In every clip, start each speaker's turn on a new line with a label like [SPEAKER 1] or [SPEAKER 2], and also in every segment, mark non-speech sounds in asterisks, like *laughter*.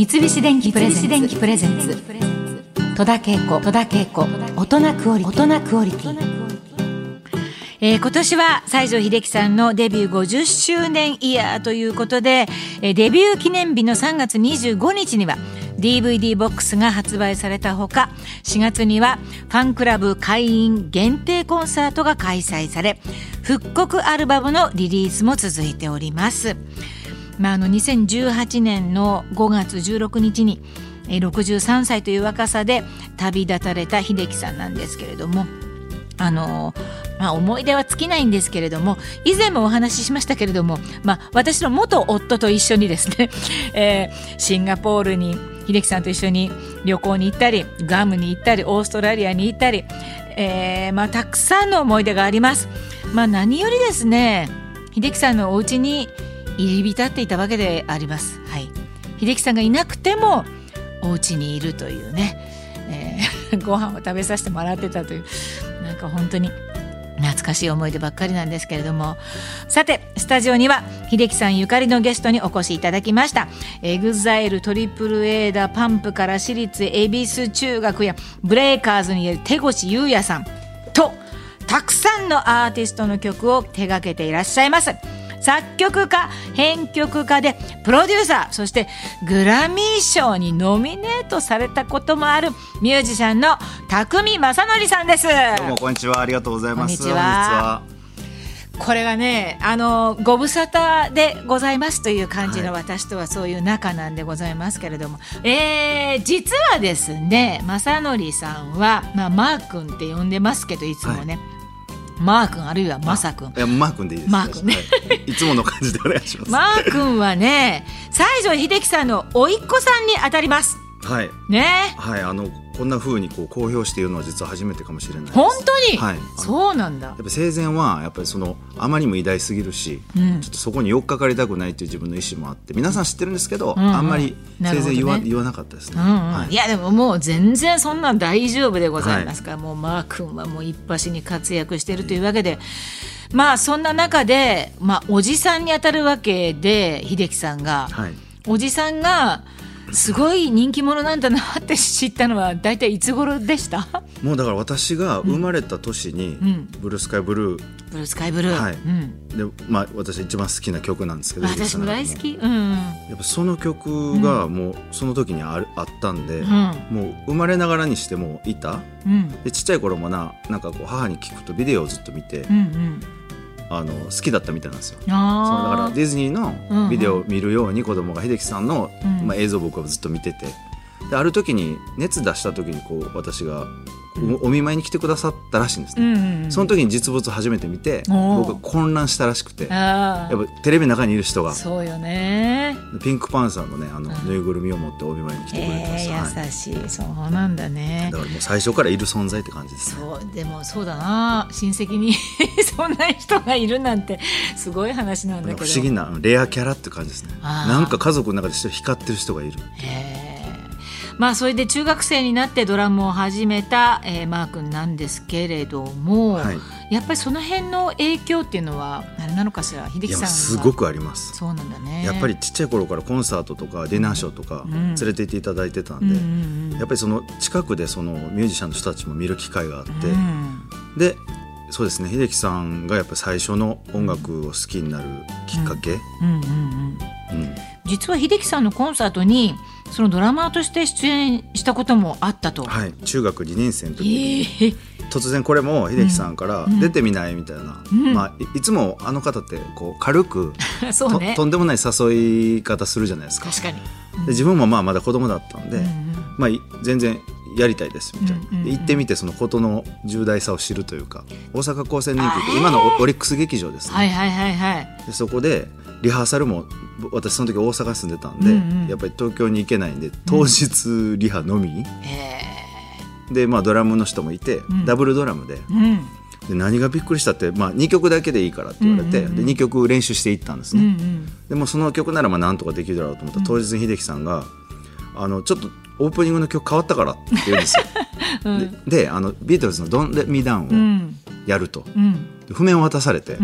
[SPEAKER 1] 三菱電機プレゼンツ。戸田恵子。大人クオリティ。えー、今年は西城秀樹さんのデビュー50周年イヤーということで、えー、デビュー記念日の3月25日には DVD ボックスが発売されたほか4月にはファンクラブ会員限定コンサートが開催され復刻アルバムのリリースも続いております。まあ、あの2018年の5月16日に63歳という若さで旅立たれた秀樹さんなんですけれどもあのまあ、思い出は尽きないんですけれども以前もお話ししましたけれども、まあ、私の元夫と一緒にですね、*laughs* えー、シンガポールに秀樹さんと一緒に旅行に行ったりガムに行ったりオーストラリアに行ったり、えーまあ、たくさんの思い出があります。まあ、何よりですね秀樹さんのお家に入り浸っていたわけであります。はい、秀樹さんがいなくてもお家にいるというね、えー、*laughs* ご飯を食べさせてもらってたというなんか本当に懐かしい思い出ばっかりなんですけれども。さてスタジオには秀樹さんゆかりのゲストにお越しいただきました。エグザイルトリプル a だパンプから私立恵比寿中学やブレイカーズにいる手越優也さんとたくさんのアーティストの曲を手掛けていらっしゃいます。作曲家編曲家でプロデューサーそしてグラミー賞にノミネートされたこともあるミュージシャンの匠正則さんです。
[SPEAKER 2] どうもこんにちは。ありがとうございます。
[SPEAKER 1] こんにちはこれがねあのご無沙汰でございますという感じの私とはそういう仲なんでございますけれども、はい、えー、実はですね正則さんは、まあ、マー君って呼んでますけどいつもね、はいマー君あるいはマサ君。い
[SPEAKER 2] やマー君でいいです。
[SPEAKER 1] マー君ね、
[SPEAKER 2] はい、いつもの感じでお願いします。*laughs*
[SPEAKER 1] マー君はね *laughs* 西城秀樹さんの甥っ子さんに当たります。
[SPEAKER 2] はい。
[SPEAKER 1] ね。
[SPEAKER 2] はいあのこんなふうにこう公表しているのは実は初めてかもしれない
[SPEAKER 1] 本当に、
[SPEAKER 2] はい、
[SPEAKER 1] そうなんだ。や
[SPEAKER 2] っぱ生前はやっぱりそのあまりにも偉大すぎるし、うん、ちょっとそこに寄っかかりたくないという自分の意思もあって皆さん知ってるんですけど、うんうん、あんまり生前言わね、言わなかったですね、うんうん。
[SPEAKER 1] はい、いやでももう全然そんな大丈夫でございますから、はい、もうマー君はもう一発に活躍しているというわけで。まあそんな中で、まあ、おじさんに当たるわけで秀樹さんが、はい、おじさんがすごい人気者なんだなって知ったのは大体いつ頃でした？
[SPEAKER 2] もうだから私が生まれた年に「ブルースカイブルー」
[SPEAKER 1] ブルースカイブルー、
[SPEAKER 2] はい、うん、でまあ私一番好きな曲なんですけど
[SPEAKER 1] 私も大好き、うん、
[SPEAKER 2] やっぱその曲がもうその時にああったんで、うん、もう生まれながらにしてもいた、うん、でちっちゃい頃もななんかこう母に聞くとビデオをずっと見て、うんうんあの好きだったみたいなんですよ。そだからディズニーのビデオを見るように子供が秀樹さんの、うん、まあ、映像を僕はずっと見てて。である時に熱出した時にこう私がお見舞いに来てくださったらしいんですね、うんうん、その時に実物初めて見て僕は混乱したらしくてやっぱテレビの中にいる人が。
[SPEAKER 1] そうよね。
[SPEAKER 2] ピンクパンサーのねあのぬいぐるみを持ってお見舞いに来てくれてまし
[SPEAKER 1] た、えー、優しい、はい、そうなんだね。
[SPEAKER 2] だからもう最初からいる存在って感じです、
[SPEAKER 1] ね、そうでもそうだな。親戚に *laughs* そんな人がいるなんてすごい話なんだけど。
[SPEAKER 2] 不思議なレアキャラって感じですね。なんか家族の中で光ってる人がいる。
[SPEAKER 1] へえまあそれで中学生になってドラムを始めた、えー、マー君なんですけれども、はい、やっぱりその辺の影響っていうのはあれなのかしら？秀樹さん
[SPEAKER 2] すごくあります。
[SPEAKER 1] そうなんだね。
[SPEAKER 2] やっぱりちっちゃい頃からコンサートとかディナーショーとか連れて行っていただいてたんで、うんやっぱりその近くでそのミュージシャンの人たちも見る機会があって、うん、でそうですね秀樹さんがやっぱり最初の音楽を好きになるきっかけ？
[SPEAKER 1] 実は秀樹さんのコンサートにそのドラマーとして出演したこともあったと。
[SPEAKER 2] はい、中学2年生の時に、えー、突然これも秀樹さんから出てみないみたいな、うん、まあ、いつもあの方ってこう軽く *laughs*
[SPEAKER 1] ね、
[SPEAKER 2] とんでもない誘い方するじゃないですか。
[SPEAKER 1] 確かに、
[SPEAKER 2] う自分もまあまだ子供だったんで、うんうん、まあ、全然やりたいですみたいな、うんうんうん、で行ってみてそのことの重大さを知るというか大阪高専年級って今のオリックス劇場ですね、
[SPEAKER 1] はいはいはいはい、
[SPEAKER 2] でそこでリハーサルも私その時大阪住んでたんで、うんうん、やっぱり東京に行けないんで当日リハのみ、うん、でまあドラムの人もいて、うん、ダブルドラムで。うん。で何がびっくりしたって、まあ、2曲だけでいいからって言われて、うんうんうん、で2曲練習していったんですね、うんうん、でもその曲ならまあなんとかできるだろうと思ったら、当日に秀樹さんがあのちょっとオープニングの曲変わったからって言うんですよ、*laughs* うん、であのビートルズの「Don't Let Me Down」をやると、うん、譜面を渡されて、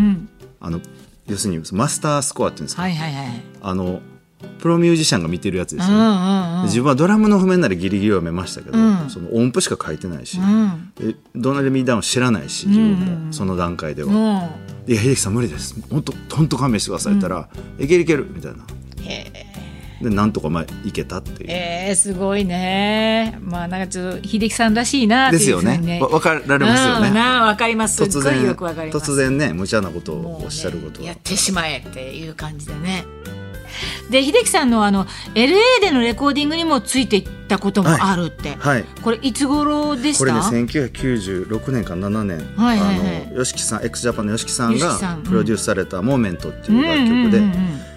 [SPEAKER 2] あの要するにマスタースコアっていうんですか、はいはいはい、あのプロミュージシャンが見てるやつですよね、うんうんうん、自分はドラムの譜面ならギリギリはめましたけど、うん、その音符しか書いてないし、うん、ドナルミーダウン知らないし自分もその段階では。うん、いや秀樹さん無理です。本当本当勘弁してください言ったら「いけるいける」みたいな。でなんとかまあいけたっていう。
[SPEAKER 1] えー、すごいね。まあなんかちょっと秀樹さんらしいなっていう
[SPEAKER 2] ふうに、ね、ですよね。わかられますよね、
[SPEAKER 1] わかります。突然よくわかり
[SPEAKER 2] ます。突然ね無茶なことをおっしゃること、
[SPEAKER 1] ね、やってしまえっていう感じでね。で秀樹さんのあの LA でのレコーディングにもついていったこともあるって、はい、はい、これいつ頃でした？これ
[SPEAKER 2] ね1996年か7年、はいはいはい、あの YOSHIKI さん x ジャパンの YOSHIKI さんがプロデュースされた「モーメントっていう楽曲で。うんうんうんうん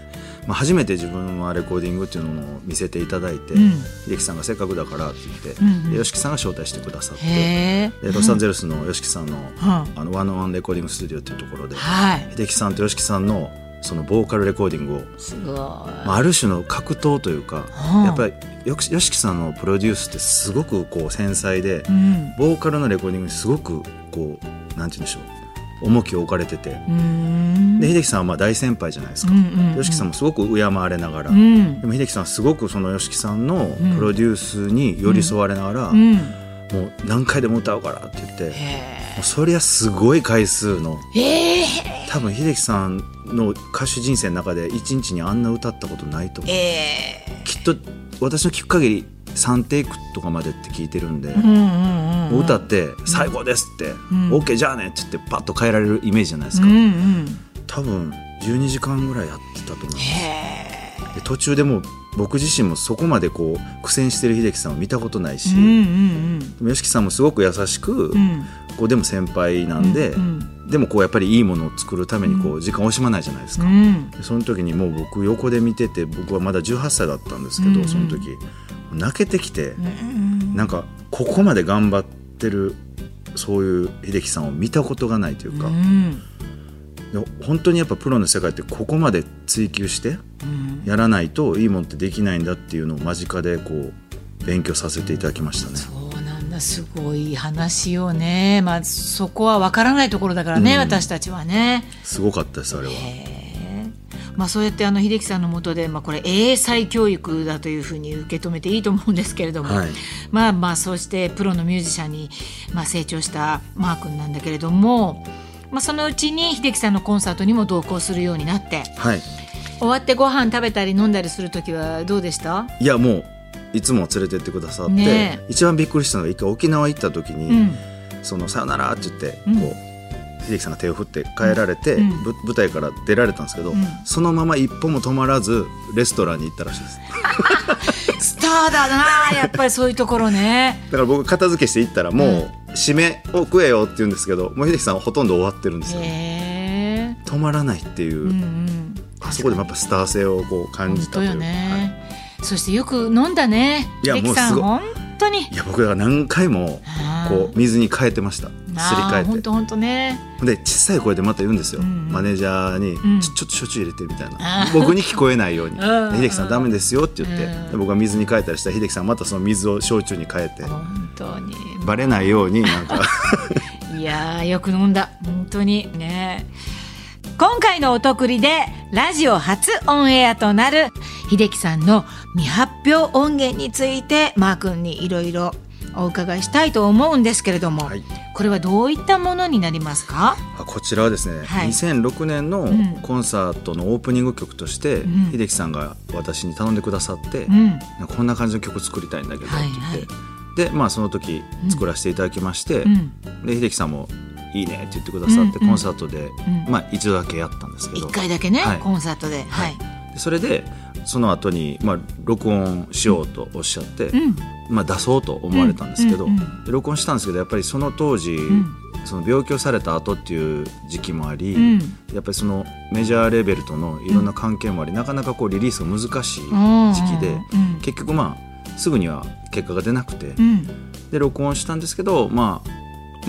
[SPEAKER 2] まあ、初めて自分はレコーディングっていうのを見せていただいて、うん、秀樹さんがせっかくだからって言って、うんうん、さんが招待してくださってでロサンゼルスの YOSHIKI さんの,、あのワンオンワンレコーディングスタジオっていうところで、はい、秀樹さんと YOSHIKI さんのそのボーカルレコーディングをすごい、まあ、ある種の格闘というか、やっぱり YOSHIKI さんのプロデュースってすごくこう繊細で、うん、ボーカルのレコーディングにすごくこうなんて言うんでしょう重きを置かれてて。で秀樹さんはまあ大先輩じゃないですか。YOSHIKI、さんもすごく敬われながら、うん、でも秀樹さんはすごくその YOSHIKI さんのプロデュースに寄り添われながら、うん、もう何回でも歌うからって言って、もうそりゃすごい回数の、多分秀樹さんの歌手人生の中で一日にあんな歌ったことないと思う、きっと私の聞く限り3テイクとかまでって聞いてるんで、もう歌って「最高です」って「うん、OK じゃあね」って言ってパッと変えられるイメージじゃないですか、うんうん、多分12時間ぐらいやってたと思います。で途中でも僕自身もそこまでこう苦戦してる秀樹さんを見たことないし、うんうんさんもすごく優しく、うん、こうでも先輩なんで、うんうん、でもこうやっぱりいいものを作るためにこう時間を惜しまないじゃないですか、うん、その時にもう僕横で見てて僕はまだ18歳だったんですけど、うんうん、その時泣けてきて、うん、なんかここまで頑張ってるそういう秀樹さんを見たことがないというか、うん、本当にやっぱプロの世界ってここまで追求してやらないといいもんってできないんだっていうのを間近でこう勉強させていただきましたね。
[SPEAKER 1] そうなんだ。すごい話をね、まあ、そこは分からないところだからね、うん、私たちはね。
[SPEAKER 2] すごかったですあれは。
[SPEAKER 1] まあ、そうやってあの秀樹さんのもとで、まあ、これ英才教育だというふうに受け止めていいと思うんですけれども、はい、まあまあそうしてプロのミュージシャンに、まあ、成長したマー君なんだけれども、まあ、そのうちに秀樹さんのコンサートにも同行するようになって、はい、終わってご飯食べたり飲んだりする時はどうでした？
[SPEAKER 2] いやもういつも連れてってくださって、ね、一番びっくりしたのが一回沖縄行った時に「うん、そのさよなら」って言ってこう、うん秀樹さんが手を振って帰られて、うん、舞台から出られたんですけど、うん、そのまま一歩も止まらずレストランに行ったらしい
[SPEAKER 1] です。*laughs* スターだなやっぱりそういうところね。
[SPEAKER 2] だから僕片付けして行ったらもう締めを食えよって言うんですけどもう秀樹さんはほとんど終わってるんですよ、止まらないっていう、そこでもやっぱスター性をこう感じたというね、
[SPEAKER 1] はい、そしてよく飲んだね秀樹さん。本当に。
[SPEAKER 2] いや僕は何回もこう水に変えてました。すり替えて。
[SPEAKER 1] 本当本当ね。
[SPEAKER 2] で小さい声でまた言うんですよ、うん、マネージャーに、うん、ちょちょっと焼酎入れてみたいな。僕に聞こえないように「*laughs* 秀樹さんダメですよ」って言って。で僕が水に変えたりしたら秀樹さんまたその水を焼酎に変えて。本当に。バレないようになんか。*laughs*
[SPEAKER 1] いやよく飲んだ。本当に。ね今回のお得りでラジオ初オンエアとなる秀樹さんの未発表音源についてマー君にいろいろお伺いしたいと思うんですけれども、はい、これはどういったものになりますか？
[SPEAKER 2] こちらはですね、はい、2006年のコンサートのオープニング曲として、うん、秀樹さんが私に頼んでくださって、うん、こんな感じの曲作りたいんだけどって言って、はいはい、でまあその時作らせていただきまして、うん、で秀樹さんもいいねって言ってくださって、コンサートで、まあ一度だけやったんですけど。
[SPEAKER 1] 1回だけね、はい、コンサートで、はい、
[SPEAKER 2] それでその後にまあ録音しようとおっしゃって、うん、まあ出そうと思われたんですけど、うんうん、録音したんですけどやっぱりその当時、その病気をされた後っていう時期もあり、やっぱりそのメジャーレベルとのいろんな関係もあり、なかなかこうリリースが難しい時期で、結局まあすぐには結果が出なくて、で録音したんですけどまあ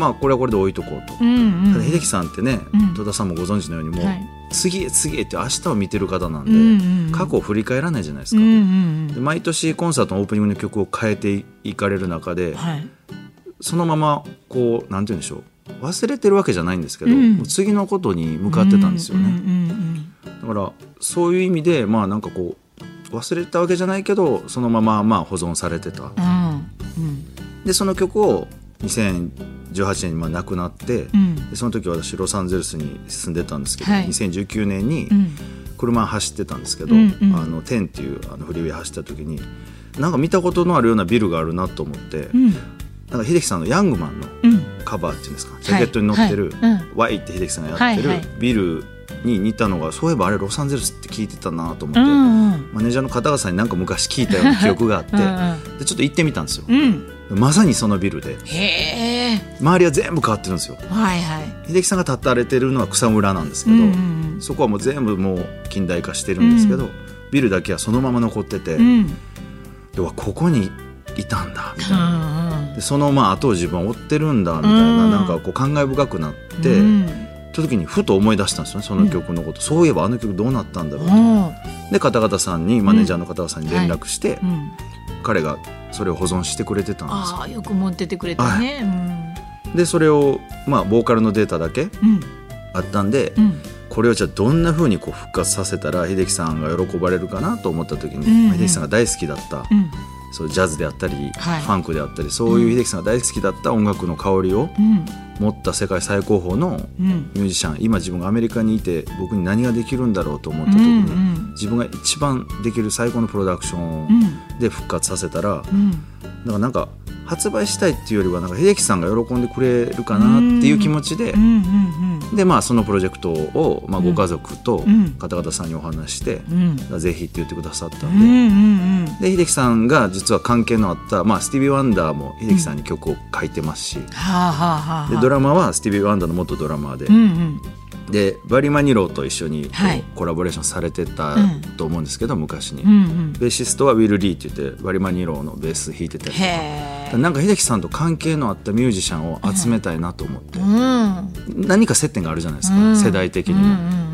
[SPEAKER 2] まあこれはこれで置いとこうと、うんうん、ただ秀樹さんってね、戸田さんもご存知のようにもう、はい、次へ次へって明日を見てる方なんで、うんうん、過去を振り返らないじゃないですか、うんうん、で毎年コンサートのオープニングの曲を変えていかれる中で、はい、そのままこうなんて言うんでしょう。忘れてるわけじゃないんですけど、うん、次のことに向かってたんですよね、だからそういう意味でまあなんかこう忘れたわけじゃないけどそのまままあ保存されてた、うん。うん、でその曲を2018年にまあ亡くなって、うん、でその時私ロサンゼルスに住んでたんですけど、はい、2019年に車走ってたんですけど、うんうん、あのテンっていうあのフリーウェイ走った時になんか見たことのあるようなビルがあるなと思って、うん、なんか秀樹さんのヤングマンのカバーっていうんですか、ジャケットに載ってる、はい、Y って秀樹さんがやってるビルに似たのがそういえばあれロサンゼルスって聞いてたなと思って、うんうん、マネージャーの方々になんか昔聞いたような記憶があってうん、でちょっと行ってみたんですよ、うん、まさにそのビルで。周りは全部変わってるんですよ、はいはい、秀樹さんが立たれてるのは草むらなんですけど、うんうん、そこはもう全部もう近代化してるんですけど、ビルだけはそのまま残ってて、ではここにいたんだみたいな、でそのまあ後を自分は追ってるんだみたいな,、なんかこう感慨深くなって。た時にふと思い出したんですよねその曲のこと、うん、そういえばあの曲どうなったんだろうと、うん、で方々さんにマネージャーの方々さんに連絡して、うん。はい、彼がそれを保存してくれてたんです
[SPEAKER 1] あよく持っててくれたね、
[SPEAKER 2] はい、でそれをまあボーカルのデータだけあったんで、これをじゃあどんなふうにこう復活させたら秀樹さんが喜ばれるかなと思った時に、うんうん、秀樹さんが大好きだった、そうジャズであったり、はい、ファンクであったりそういう秀樹さんが大好きだった音楽の香りを持った世界最高峰のミュージシャン、今自分がアメリカにいて僕に何ができるんだろうと思った時に、うんうん、自分が一番できる最高のプロダクションで復活させたら、うん、だからなんか発売したいっていうよりはなんか秀樹さんが喜んでくれるかなっていう気持ちで、でまあそのプロジェクトを、まあ、ご家族と方々さんにお話して、うん、ぜひって言ってくださったんで,、で秀樹さんが実は関係のあった、まあ、スティービー・ワンダーも秀樹さんに曲を書いてますし、でドラマはスティービー・ワンダーの元ドラマーで。うんうんでバリー・マニローと一緒にコラボレーションされてたと思うんですけど、昔に、うんうん、ベーシストはウィル・リーって言ってバリー・マニローのベース弾いてたりとか。なんか秀樹さんと関係のあったミュージシャンを集めたいなと思って、うん、何か接点があるじゃないですか、うん、世代的にも。うんうんうん。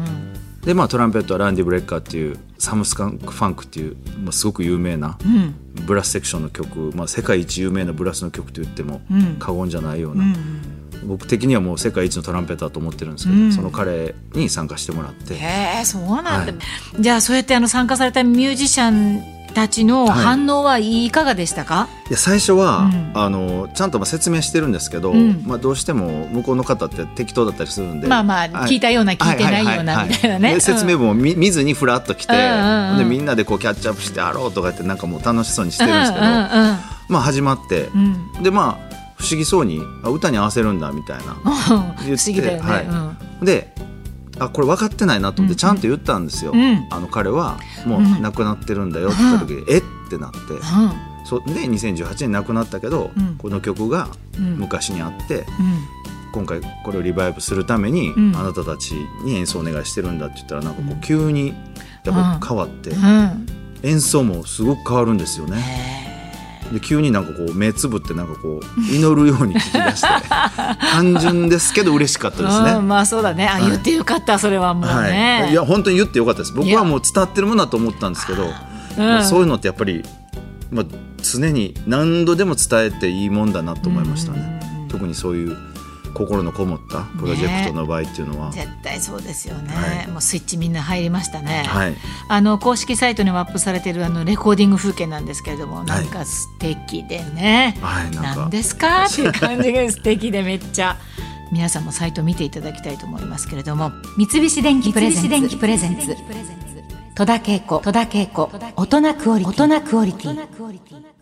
[SPEAKER 2] でまあ、トランペットはランディ・ブレッカーっていう Some Skunk Funk っていう、まあ、すごく有名なブラスセクションの曲、まあ、世界一有名なブラスの曲と言っても過言じゃないような、僕的にはもう世界一のトランペッターと思ってるんですけど、うん、その彼に参加してもらって。
[SPEAKER 1] へえそうなんだ、はい、じゃあそうやってあの参加されたミュージシャンたちの反応はいかがでしたか、は
[SPEAKER 2] い、いや最初は、うん、あのちゃんとまあ説明してるんですけど、うん、まあ、どうしても向こうの方って適当だったりするんで。
[SPEAKER 1] まあまあ聞いたような、聞いてないようなみたいなね。
[SPEAKER 2] 説明文を見見ずにふらっと来て、うん、でみんなでこうキャッチアップしてあろうとかってなんかもう楽しそうにしてるんですけど、まあ始まって、でまあ不思議そうにあ歌に合わせるんだみたいな。*laughs* 不
[SPEAKER 1] 思議だよね、
[SPEAKER 2] はい、であこれ分かってないなと思ってちゃんと言ったんですよ、うん、あの彼はもう亡くなってるんだよって言った時に、うん、えっ？てなって、うん、そで2018年亡くなったけど、この曲が昔にあって、今回これをリバイブするために、あなたたちに演奏お願いしてるんだって言ったらなんかこう急にやっぱ変わって、演奏もすごく変わるんですよね。で急になんかこう目つぶってなんかこう祈るように聞き出して *laughs* 単純ですけど嬉しかったですね、
[SPEAKER 1] うん、まあそうだね。あ、はい、言ってよかったそれはもうね、
[SPEAKER 2] はい、いや本当に言ってよかったです。僕はもう伝わってるものだと思ったんですけど、うん、そういうのってやっぱり、まあ、常に何度でも伝えていいもんだなと思いましたね、特にそういう心のこもったプロジェクトの場合っていうのは、
[SPEAKER 1] ね、絶対そうですよね、はい、もうスイッチみんな入りましたね、はい、あの公式サイトにもアップされてるあのレコーディング風景なんですけれどもなんか素敵でね、はい、なんですか？っていう感じが素敵でめっちゃ。*laughs* 皆さんもサイト見ていただきたいと思いますけれども。三菱電機プレゼンツ。戸田恵子。大人クオリティ